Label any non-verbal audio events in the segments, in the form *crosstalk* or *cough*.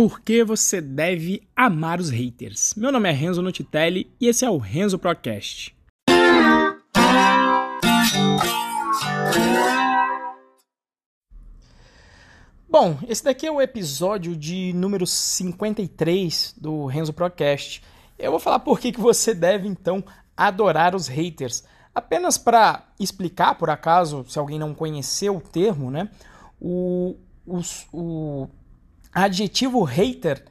Por que você deve amar os haters? Meu nome é Renzo Nutitelli e esse é o Renzo Procast. Bom, esse daqui é o episódio de número 53 do Renzo Procast. Eu vou falar por que, que você deve então adorar os haters. Apenas para explicar, por acaso, se alguém não conheceu o termo, né? O, o, o adjetivo hater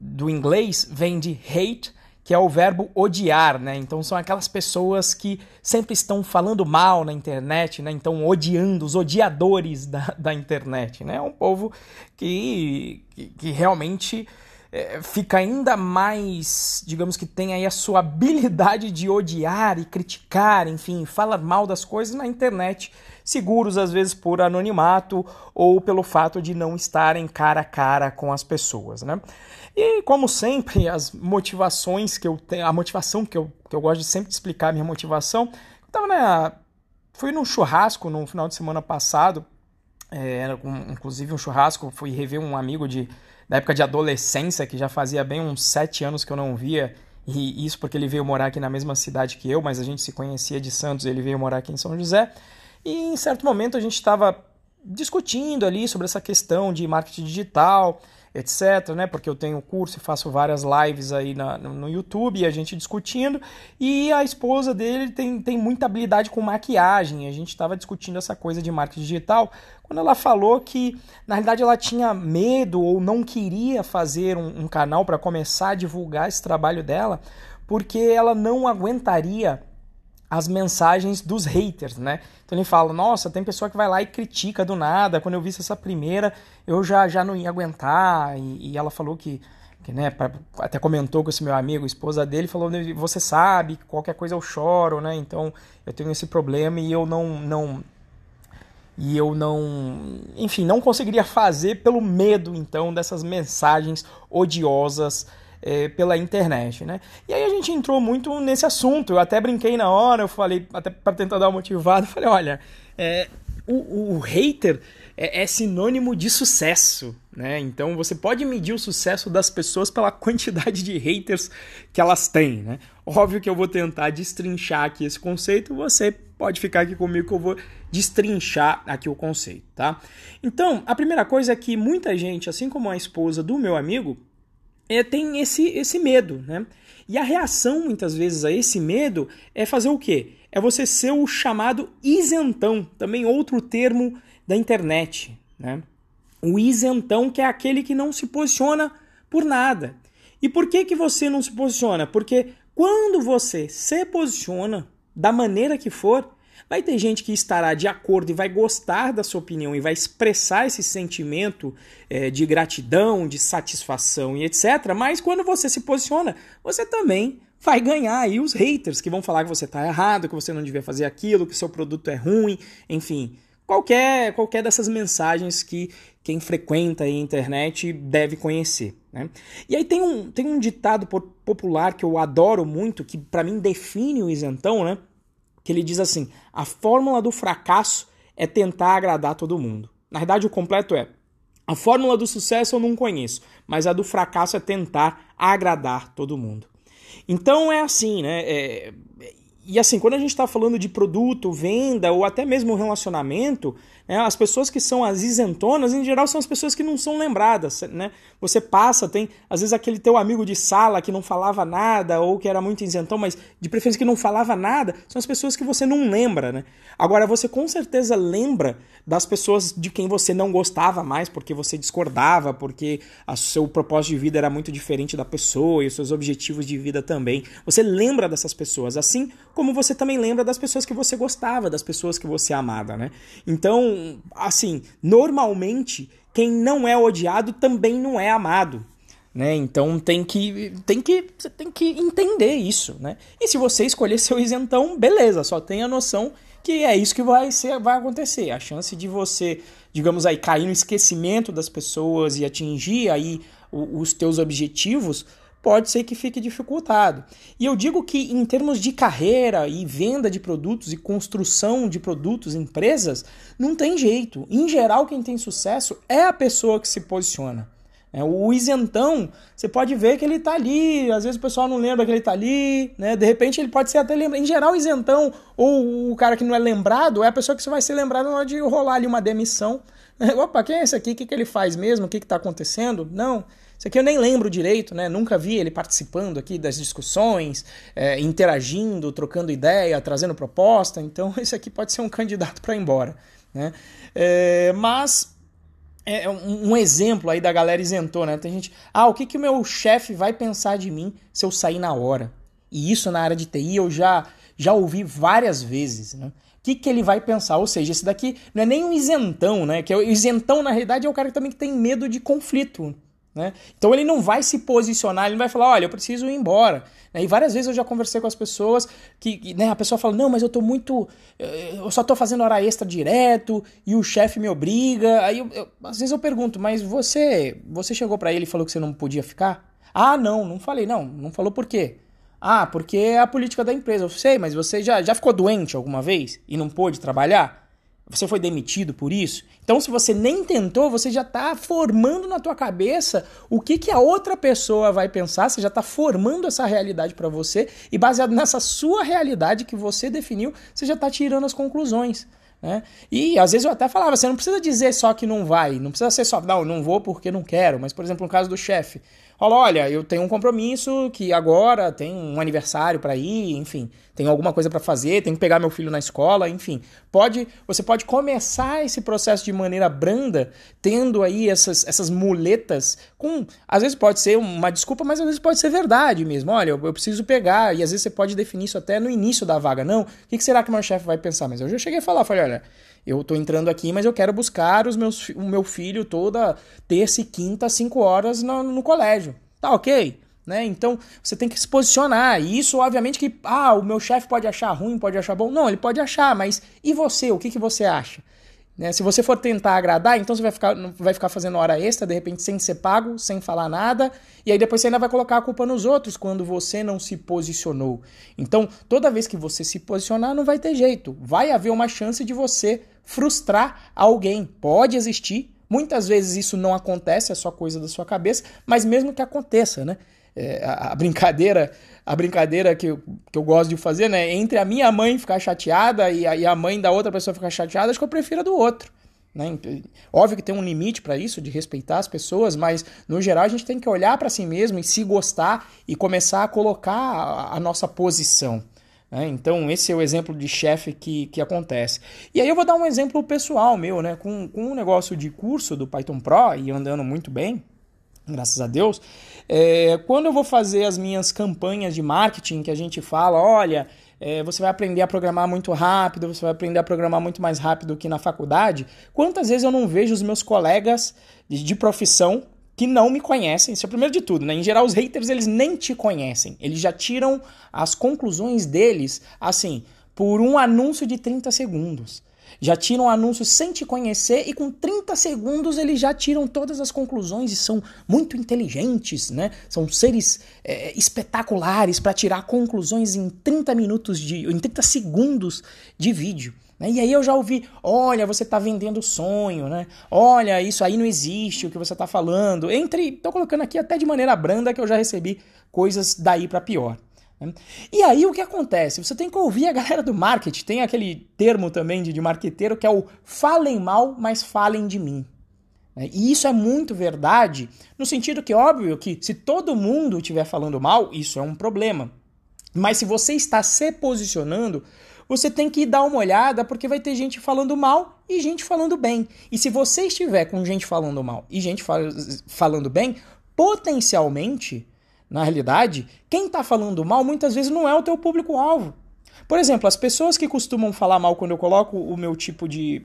do inglês vem de hate, que é o verbo odiar, né? Então são aquelas pessoas que sempre estão falando mal na internet, né? Então odiando, os odiadores da, da internet, né? É um povo que, que, que realmente é, fica ainda mais, digamos que tem aí a sua habilidade de odiar e criticar, enfim, falar mal das coisas na internet, seguros às vezes por anonimato ou pelo fato de não estarem cara a cara com as pessoas, né? E como sempre, as motivações que eu tenho, a motivação que eu, que eu gosto de sempre explicar a minha motivação, tava na, fui num churrasco no final de semana passado, é, inclusive um churrasco, fui rever um amigo de da época de adolescência, que já fazia bem uns sete anos que eu não via, e isso porque ele veio morar aqui na mesma cidade que eu, mas a gente se conhecia de Santos, ele veio morar aqui em São José, e em certo momento a gente estava discutindo ali sobre essa questão de marketing digital, etc, né? Porque eu tenho curso e faço várias lives aí na, no, no, YouTube e a gente discutindo. E a esposa dele tem, tem muita habilidade com maquiagem. A gente estava discutindo essa coisa de marketing digital quando ela falou que na realidade ela tinha medo ou não queria fazer um, um canal para começar a divulgar esse trabalho dela, porque ela não aguentaria as mensagens dos haters, né? Então ele fala: Nossa, tem pessoa que vai lá e critica do nada. Quando eu vi essa primeira, eu já, já não ia aguentar. E, e ela falou que, que né, pra, até comentou com esse meu amigo, esposa dele, falou: Você sabe, qualquer coisa eu choro, né? Então eu tenho esse problema e eu não. não e eu não, enfim, não conseguiria fazer pelo medo então dessas mensagens odiosas é, pela internet, né? E aí a gente entrou muito nesse assunto. Eu até brinquei na hora, eu falei, até para tentar dar uma motivada, *laughs* falei, olha, é, o, o, hater é, é, sinônimo de sucesso, né? Então você pode medir o sucesso das pessoas pela quantidade de haters que elas têm, né? Óbvio que eu vou tentar destrinchar aqui esse conceito, você pode ficar aqui comigo que eu vou destrinchar aqui o conceito, tá? Então, a primeira coisa é que muita gente, assim como a esposa do meu amigo, é, tem esse, esse medo, né? E a reação, muitas vezes, a esse medo é fazer o quê? É você ser o chamado isentão, também outro termo da internet, né? O isentão que é aquele que não se posiciona por nada. E por que, que você não se posiciona? Porque quando você se posiciona da maneira que for, Vai ter gente que estará de acordo e vai gostar da sua opinião e vai expressar esse sentimento é, de gratidão, de satisfação e etc. Mas quando você se posiciona, você também vai ganhar aí os haters que vão falar que você está errado, que você não devia fazer aquilo, que o seu produto é ruim, enfim. Qualquer, qualquer dessas mensagens que quem frequenta a internet deve conhecer. Né? E aí tem um, tem um ditado popular que eu adoro muito, que para mim define o isentão, né? Que ele diz assim: a fórmula do fracasso é tentar agradar todo mundo. Na verdade, o completo é: a fórmula do sucesso eu não conheço, mas a do fracasso é tentar agradar todo mundo. Então é assim, né? É, e assim, quando a gente está falando de produto, venda ou até mesmo relacionamento, né, as pessoas que são as isentonas, em geral, são as pessoas que não são lembradas. Né? Você passa, tem às vezes aquele teu amigo de sala que não falava nada ou que era muito isentão, mas de preferência que não falava nada, são as pessoas que você não lembra. Né? Agora, você com certeza lembra das pessoas de quem você não gostava mais porque você discordava, porque o seu propósito de vida era muito diferente da pessoa e os seus objetivos de vida também. Você lembra dessas pessoas, assim como você também lembra das pessoas que você gostava, das pessoas que você amava, né? Então, assim, normalmente quem não é odiado também não é amado. Né? Então tem que, tem que você tem que entender isso, né? E se você escolher seu isentão, beleza, só tenha noção que é isso que vai, ser, vai acontecer. A chance de você, digamos aí, cair no esquecimento das pessoas e atingir aí os teus objetivos pode ser que fique dificultado. E eu digo que em termos de carreira e venda de produtos e construção de produtos, empresas, não tem jeito. Em geral, quem tem sucesso é a pessoa que se posiciona. É, o isentão, você pode ver que ele está ali, às vezes o pessoal não lembra que ele está ali, né? De repente ele pode ser até lembrado. Em geral, o isentão ou o cara que não é lembrado é a pessoa que você vai ser lembrado na hora de rolar ali uma demissão. *laughs* Opa, quem é esse aqui? O que, que ele faz mesmo? O que está acontecendo? Não. Isso aqui eu nem lembro direito, né? Nunca vi ele participando aqui das discussões, é, interagindo, trocando ideia, trazendo proposta. Então, *laughs* esse aqui pode ser um candidato para ir embora, né? É, mas é, é um, exemplo aí da galera isentou, né? Tem gente, ah, o que, que o meu chefe vai pensar de mim se eu sair na hora? E isso na área de TI eu já, já ouvi várias vezes, né? O que, que ele vai pensar? Ou seja, esse daqui não é nem um isentão, né? Que é o isentão, na realidade, é o cara que também que tem medo de conflito. Né? Então ele não vai se posicionar, ele não vai falar, olha, eu preciso ir embora. Né? E várias vezes eu já conversei com as pessoas que né, a pessoa fala, não, mas eu tô muito. Eh, eu só tô fazendo hora extra direto e o chefe me obriga. Aí eu, eu, às vezes eu pergunto, mas você você chegou para ele e falou que você não podia ficar? Ah, não, não falei, não. Não falou por quê? Ah, porque é a política da empresa. Eu sei, mas você já, já ficou doente alguma vez e não pôde trabalhar? Você foi demitido por isso? Então, se você nem tentou, você já está formando na tua cabeça o que, que a outra pessoa vai pensar, você já está formando essa realidade para você e baseado nessa sua realidade que você definiu, você já está tirando as conclusões. Né? E às vezes eu até falava, você não precisa dizer só que não vai, não precisa ser só, não, não vou porque não quero, mas por exemplo, no caso do chefe, fala, olha, eu tenho um compromisso que agora tem um aniversário para ir, enfim, tenho alguma coisa para fazer, tenho que pegar meu filho na escola, enfim. Pode, você pode começar esse processo de maneira branda, tendo aí essas, essas muletas com, às vezes pode ser uma desculpa, mas às vezes pode ser verdade mesmo. Olha, eu, eu preciso pegar e às vezes você pode definir isso até no início da vaga. Não, o que, que será que meu chefe vai pensar? Mas eu já cheguei a falar, falei, olha, eu tô entrando aqui, mas eu quero buscar os meus, o meu filho toda terça e quinta, cinco horas no, no colégio. Tá ok? Né? Então você tem que se posicionar. E isso, obviamente, que ah, o meu chefe pode achar ruim, pode achar bom. Não, ele pode achar, mas e você? O que, que você acha? Né? Se você for tentar agradar, então você vai ficar, vai ficar fazendo hora extra, de repente, sem ser pago, sem falar nada, e aí depois você ainda vai colocar a culpa nos outros quando você não se posicionou. Então, toda vez que você se posicionar, não vai ter jeito. Vai haver uma chance de você frustrar alguém. Pode existir. Muitas vezes isso não acontece, é só coisa da sua cabeça, mas mesmo que aconteça, né? É, a, a, brincadeira a brincadeira que eu, que eu gosto de fazer, né? Entre a minha mãe ficar chateada e a, e a mãe da outra pessoa ficar chateada, acho que eu prefiro a do outro. Né? Óbvio que tem um limite para isso, de respeitar as pessoas, mas no geral a gente tem que olhar para si mesmo e se gostar e começar a colocar a, a nossa posição. Né? Então, esse é o exemplo de chefe que, que acontece. E aí eu vou dar um exemplo pessoal meu, né? Com, com um negócio de curso do Python Pro e andando muito bem, graças a Deus. É, quando eu vou fazer as minhas campanhas de marketing, que a gente fala, olha, é, você vai aprender a programar muito rápido, você vai aprender a programar muito mais rápido que na faculdade. Quantas vezes eu não vejo os meus colegas de, de profissão que não me conhecem, isso é o primeiro de tudo, né? Em geral, os haters, eles nem te conhecem. Eles já tiram as conclusões deles, assim, por um anúncio de 30 segundos. Já tiram o anúncio sem te conhecer e com 30 segundos eles já tiram todas as conclusões e são muito inteligentes, né? São seres é, espetaculares para tirar conclusões em 30 minutos de, em 30 segundos de vídeo. Né? E aí eu já ouvi, olha, você está vendendo sonho, né? Olha, isso aí não existe, o que você está falando. Entre, tô colocando aqui até de maneira branda que eu já recebi coisas daí para pior. Né? E aí o que acontece? Você tem que ouvir a galera do marketing, tem aquele termo também de, de marqueteiro que é o falem mal, mas falem de mim. Né? E isso é muito verdade, no sentido que, óbvio, que se todo mundo estiver falando mal, isso é um problema. Mas se você está se posicionando, você tem que dar uma olhada porque vai ter gente falando mal e gente falando bem. E se você estiver com gente falando mal e gente fal falando bem, potencialmente, na realidade, quem está falando mal muitas vezes não é o teu público-alvo. Por exemplo, as pessoas que costumam falar mal quando eu coloco o meu tipo de,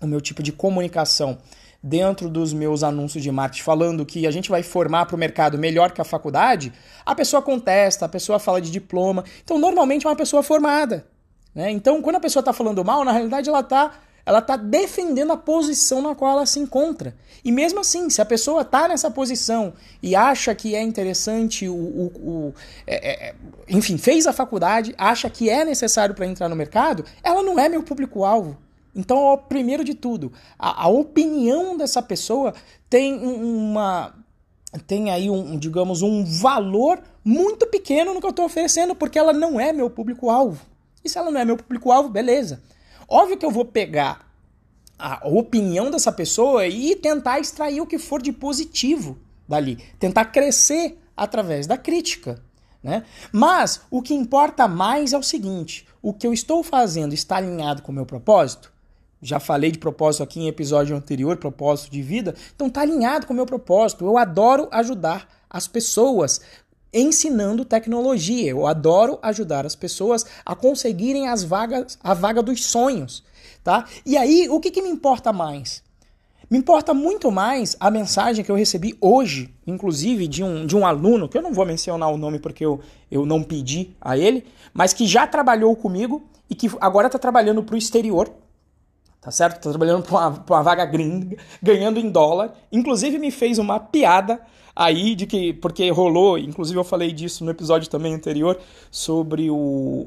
o meu tipo de comunicação dentro dos meus anúncios de marketing falando que a gente vai formar para o mercado melhor que a faculdade, a pessoa contesta, a pessoa fala de diploma. Então, normalmente é uma pessoa formada. Né? Então, quando a pessoa está falando mal, na realidade ela está ela está defendendo a posição na qual ela se encontra. E mesmo assim, se a pessoa está nessa posição e acha que é interessante, o, o, o é, é, enfim, fez a faculdade, acha que é necessário para entrar no mercado, ela não é meu público-alvo. Então, ó, primeiro de tudo, a, a opinião dessa pessoa tem uma tem aí um, digamos, um valor muito pequeno no que eu estou oferecendo, porque ela não é meu público-alvo. E se ela não é meu público-alvo, beleza. Óbvio que eu vou pegar a opinião dessa pessoa e tentar extrair o que for de positivo dali, tentar crescer através da crítica. Né? Mas o que importa mais é o seguinte: o que eu estou fazendo está alinhado com o meu propósito? Já falei de propósito aqui em episódio anterior, propósito de vida. Então está alinhado com o meu propósito. Eu adoro ajudar as pessoas ensinando tecnologia. Eu adoro ajudar as pessoas a conseguirem as vagas, a vaga dos sonhos, tá? E aí, o que, que me importa mais? Me importa muito mais a mensagem que eu recebi hoje, inclusive de um, de um aluno, que eu não vou mencionar o nome porque eu, eu não pedi a ele, mas que já trabalhou comigo e que agora está trabalhando para o exterior, tá certo? Está trabalhando para uma, uma vaga gringa, ganhando em dólar. Inclusive me fez uma piada aí de que, porque rolou, inclusive eu falei disso no episódio também anterior, sobre o,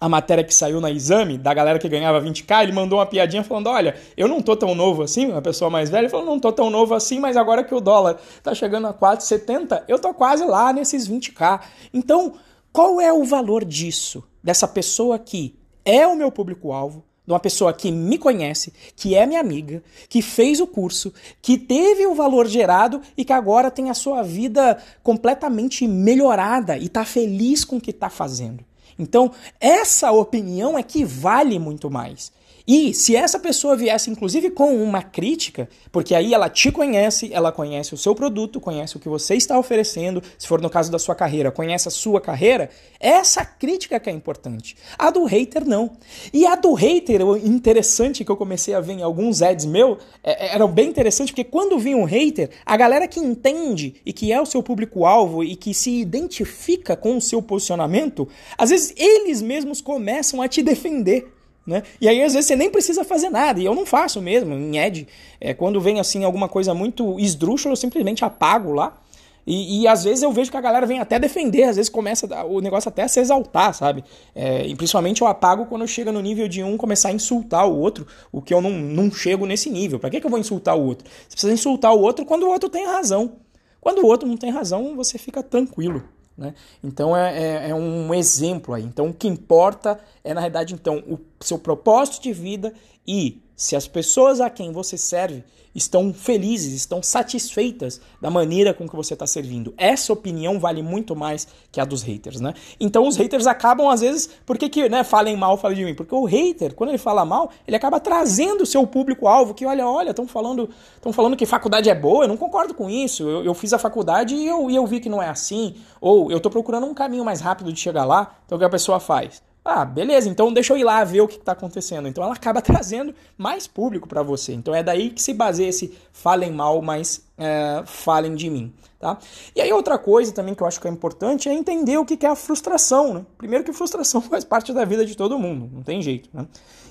a matéria que saiu na exame, da galera que ganhava 20k, ele mandou uma piadinha falando: Olha, eu não tô tão novo assim, uma pessoa mais velha falou: Não tô tão novo assim, mas agora que o dólar tá chegando a 4,70, eu tô quase lá nesses 20k. Então, qual é o valor disso? Dessa pessoa que é o meu público-alvo, de uma pessoa que me conhece, que é minha amiga, que fez o curso, que teve o valor gerado e que agora tem a sua vida completamente melhorada e está feliz com o que está fazendo. Então, essa opinião é que vale muito mais. E se essa pessoa viesse, inclusive, com uma crítica, porque aí ela te conhece, ela conhece o seu produto, conhece o que você está oferecendo, se for no caso da sua carreira, conhece a sua carreira, essa crítica que é importante. A do hater, não. E a do hater, o interessante que eu comecei a ver em alguns ads meu, é, é, era bem interessante, porque quando vinha um hater, a galera que entende e que é o seu público-alvo e que se identifica com o seu posicionamento, às vezes eles mesmos começam a te defender. Né? E aí, às vezes, você nem precisa fazer nada, e eu não faço mesmo. Em Ed, é, quando vem assim alguma coisa muito esdrúxula, eu simplesmente apago lá. E, e, às vezes eu vejo que a galera vem até defender, às vezes começa o negócio até a se exaltar, sabe? É, e principalmente eu apago quando chega no nível de um começar a insultar o outro, o que eu não, não chego nesse nível. Pra que, que eu vou insultar o outro? Você precisa insultar o outro quando o outro tem razão. Quando o outro não tem razão, você fica tranquilo. Né? Então é, é, é, um exemplo aí. Então o que importa é, na realidade, então, o seu propósito de vida e se as pessoas a quem você serve estão felizes, estão satisfeitas da maneira com que você está servindo. Essa opinião vale muito mais que a dos haters, né? Então os haters acabam, às vezes, por que, que né, falem mal, falem de mim? Porque o hater, quando ele fala mal, ele acaba trazendo o seu público-alvo, que olha, olha, estão falando, falando que faculdade é boa, eu não concordo com isso, eu, eu fiz a faculdade e eu, e eu vi que não é assim, ou eu estou procurando um caminho mais rápido de chegar lá, então o que a pessoa faz? Ah, beleza, então deixa eu ir lá ver o que está acontecendo. Então ela acaba *laughs* trazendo mais público para você. Então é daí que se baseia esse falem mal, mas é, falem de mim. Tá? E aí outra coisa também que eu acho que é importante é entender o que é a frustração. Né? Primeiro que frustração *laughs* faz parte da vida de todo mundo, não tem jeito. Né?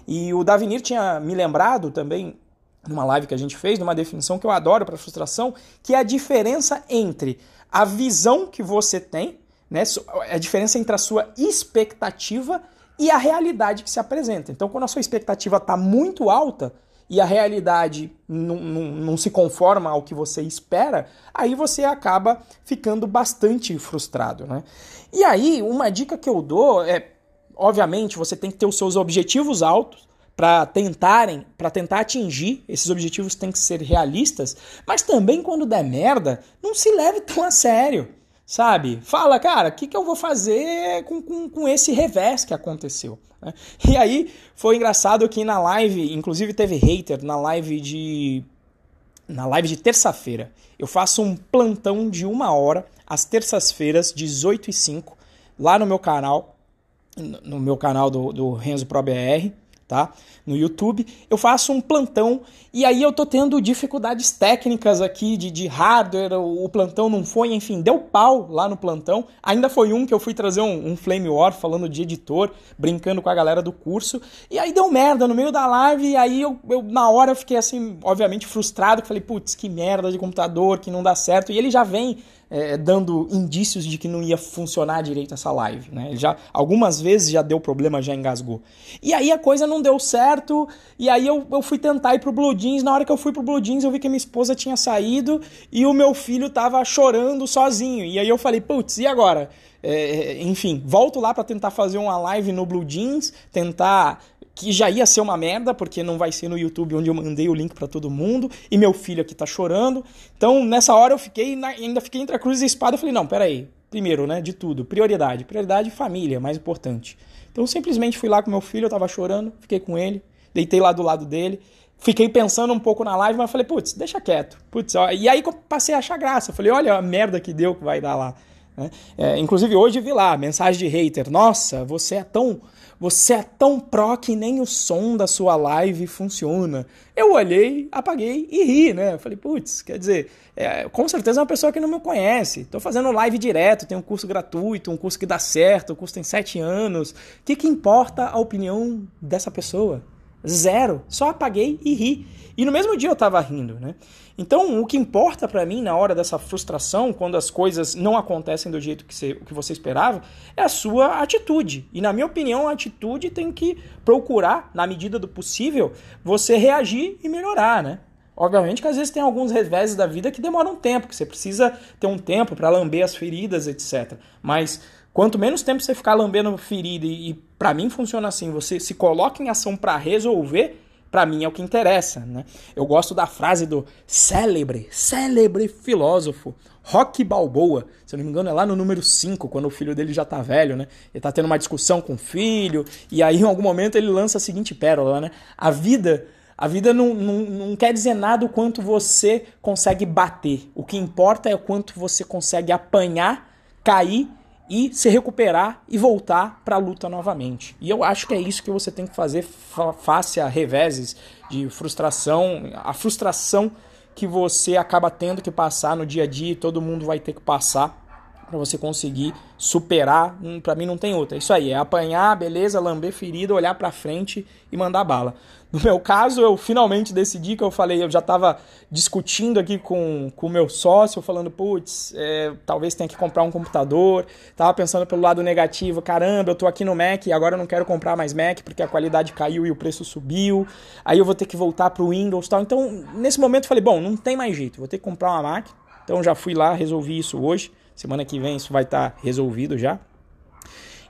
E o Davinir tinha me lembrado também, numa live que a gente fez, numa definição que eu adoro para frustração, que é a diferença entre a visão que você tem né? A diferença entre a sua expectativa e a realidade que se apresenta. Então, quando a sua expectativa está muito alta e a realidade não, não, se conforma ao que você espera, aí você acaba ficando bastante frustrado. Né? E aí, uma dica que eu dou é, obviamente, você tem que ter os seus objetivos altos para tentarem, para tentar atingir, esses objetivos têm que ser realistas, mas também quando der merda, não se leve tão a sério sabe? Fala, cara, o que, que eu vou fazer com, com, com esse revés que aconteceu? Né? *laughs* E aí foi engraçado que na live, inclusive teve hater na live de. Na live de terça-feira. Eu faço um plantão de uma hora, às terças-feiras, 18 e 5, lá no meu canal, no meu canal do, do Renzo Pro BR tá? No YouTube, eu faço um plantão e aí eu tô tendo dificuldades técnicas aqui de, de hardware, o, o plantão não foi, enfim, deu pau lá no plantão. Ainda foi um que eu fui trazer um, um Flame War falando de editor, brincando com a galera do curso, e aí deu merda no meio da live, e aí eu, eu na hora eu fiquei assim, obviamente frustrado, que falei, putz, que merda de computador, que não dá certo, e ele já vem é, dando indícios de que não ia funcionar direito essa live, né? Já algumas vezes já deu problema, já engasgou. E aí a coisa não deu certo, e aí eu, eu fui tentar ir pro Blue Jeans. Na hora que eu fui pro Blue Jeans, eu vi que minha esposa tinha saído e o meu filho tava chorando sozinho. E aí eu falei, putz, e agora? É, enfim, volto lá para tentar fazer uma live no Blue Jeans, tentar que já ia ser uma merda, porque não vai ser no YouTube onde eu mandei o link para todo mundo, e meu filho aqui tá chorando. Então, nessa hora eu fiquei, ainda fiquei entre a cruz e a espada, eu falei, não, peraí, primeiro, né, de tudo, prioridade, prioridade família, mais importante. Então, simplesmente fui lá com meu filho, eu tava chorando, fiquei com ele, deitei lá do lado dele, fiquei pensando um pouco na live, mas falei, putz, deixa quieto, putz, ó. e aí passei a achar graça, falei, olha a merda que deu que vai dar lá. Né? É, inclusive hoje vi lá, mensagem de hater, nossa, você é tão você é tão pró que nem o som da sua live funciona. Eu olhei, apaguei e ri, né? Eu falei, putz, quer dizer, é, com certeza é uma pessoa que não me conhece. Estou fazendo live direto, tenho um curso gratuito, um curso que dá certo, o curso tem sete anos. O que, que importa a opinião dessa pessoa? Zero. Só apaguei e ri. E no mesmo dia eu estava rindo, né? Então, o que importa para mim na hora dessa frustração, quando as coisas não acontecem do jeito que você, que você esperava, é a sua atitude. E na minha opinião, a atitude tem que procurar, na medida do possível, você reagir e melhorar, né? Obviamente que às vezes tem alguns reveses da vida que demoram tempo, que você precisa ter um tempo para lamber as feridas, etc. Mas quanto menos tempo você ficar lambendo ferida e, e para mim funciona assim, você se coloca em ação para resolver, para mim é o que interessa, né? Eu gosto da frase do célebre, célebre filósofo Rock Balboa, se eu não me engano é lá no número 5, quando o filho dele já tá velho, né? Ele tá tendo uma discussão com o filho, e aí em algum momento ele lança a seguinte pérola, né? A vida a vida não, não, não quer dizer nada o quanto você consegue bater. O que importa é o quanto você consegue apanhar, cair e se recuperar e voltar para a luta novamente. E eu acho que é isso que você tem que fazer face a reveses de frustração, a frustração que você acaba tendo que passar no dia a dia e todo mundo vai ter que passar para você conseguir superar. Hum, para mim não tem outra. É isso aí, é apanhar, beleza, lamber ferida, olhar para frente e mandar bala. No meu caso, eu finalmente decidi que eu falei, eu já estava discutindo aqui com o meu sócio, falando, putz, é, talvez tenha que comprar um computador. Tava pensando pelo lado negativo, caramba, eu tô aqui no Mac e agora eu não quero comprar mais Mac porque a qualidade caiu e o preço subiu. Aí eu vou ter que voltar pro Windows e tal. Então, nesse momento eu falei, bom, não tem mais jeito, vou ter que comprar uma Mac. Então já fui lá, resolvi isso hoje. Semana que vem isso vai estar tá resolvido já.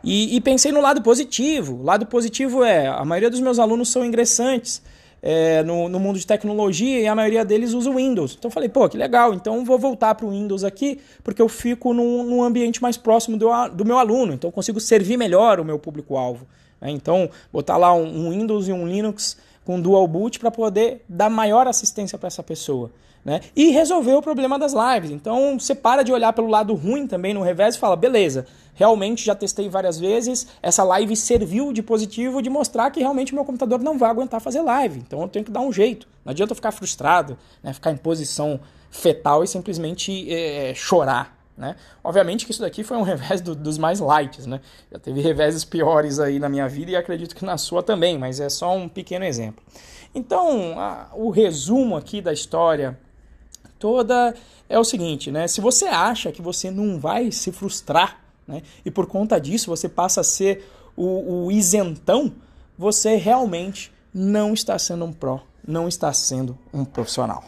E, e, pensei no lado positivo. O lado positivo é, a maioria dos meus alunos são ingressantes é, no, no, mundo de tecnologia e a maioria deles usa o Windows. Então falei, pô, que legal, então vou voltar para o Windows aqui, porque eu fico num, num ambiente mais próximo do, do meu aluno, então consigo servir melhor o meu público-alvo. Né? Então, botar lá um, um Windows e um Linux com dual boot para poder dar maior assistência para essa pessoa. Né? E resolver o problema das lives. Então você para de olhar pelo lado ruim também no revés e fala: beleza, realmente já testei várias vezes, essa live serviu de positivo de mostrar que realmente meu computador não vai aguentar fazer live. Então eu tenho que dar um jeito. Não adianta eu ficar frustrado, né? ficar em posição fetal e simplesmente é, chorar. Né? Obviamente que isso daqui foi um *laughs* revés do, dos mais lights, né? Já teve reveses piores aí na minha vida e acredito que na sua também, mas é só um pequeno exemplo. Então, a, o resumo aqui da história toda é o seguinte, né? Se você acha que você não vai se frustrar, né? E por conta disso você passa a ser o, o isentão, você realmente não está sendo um pró, não está sendo um profissional.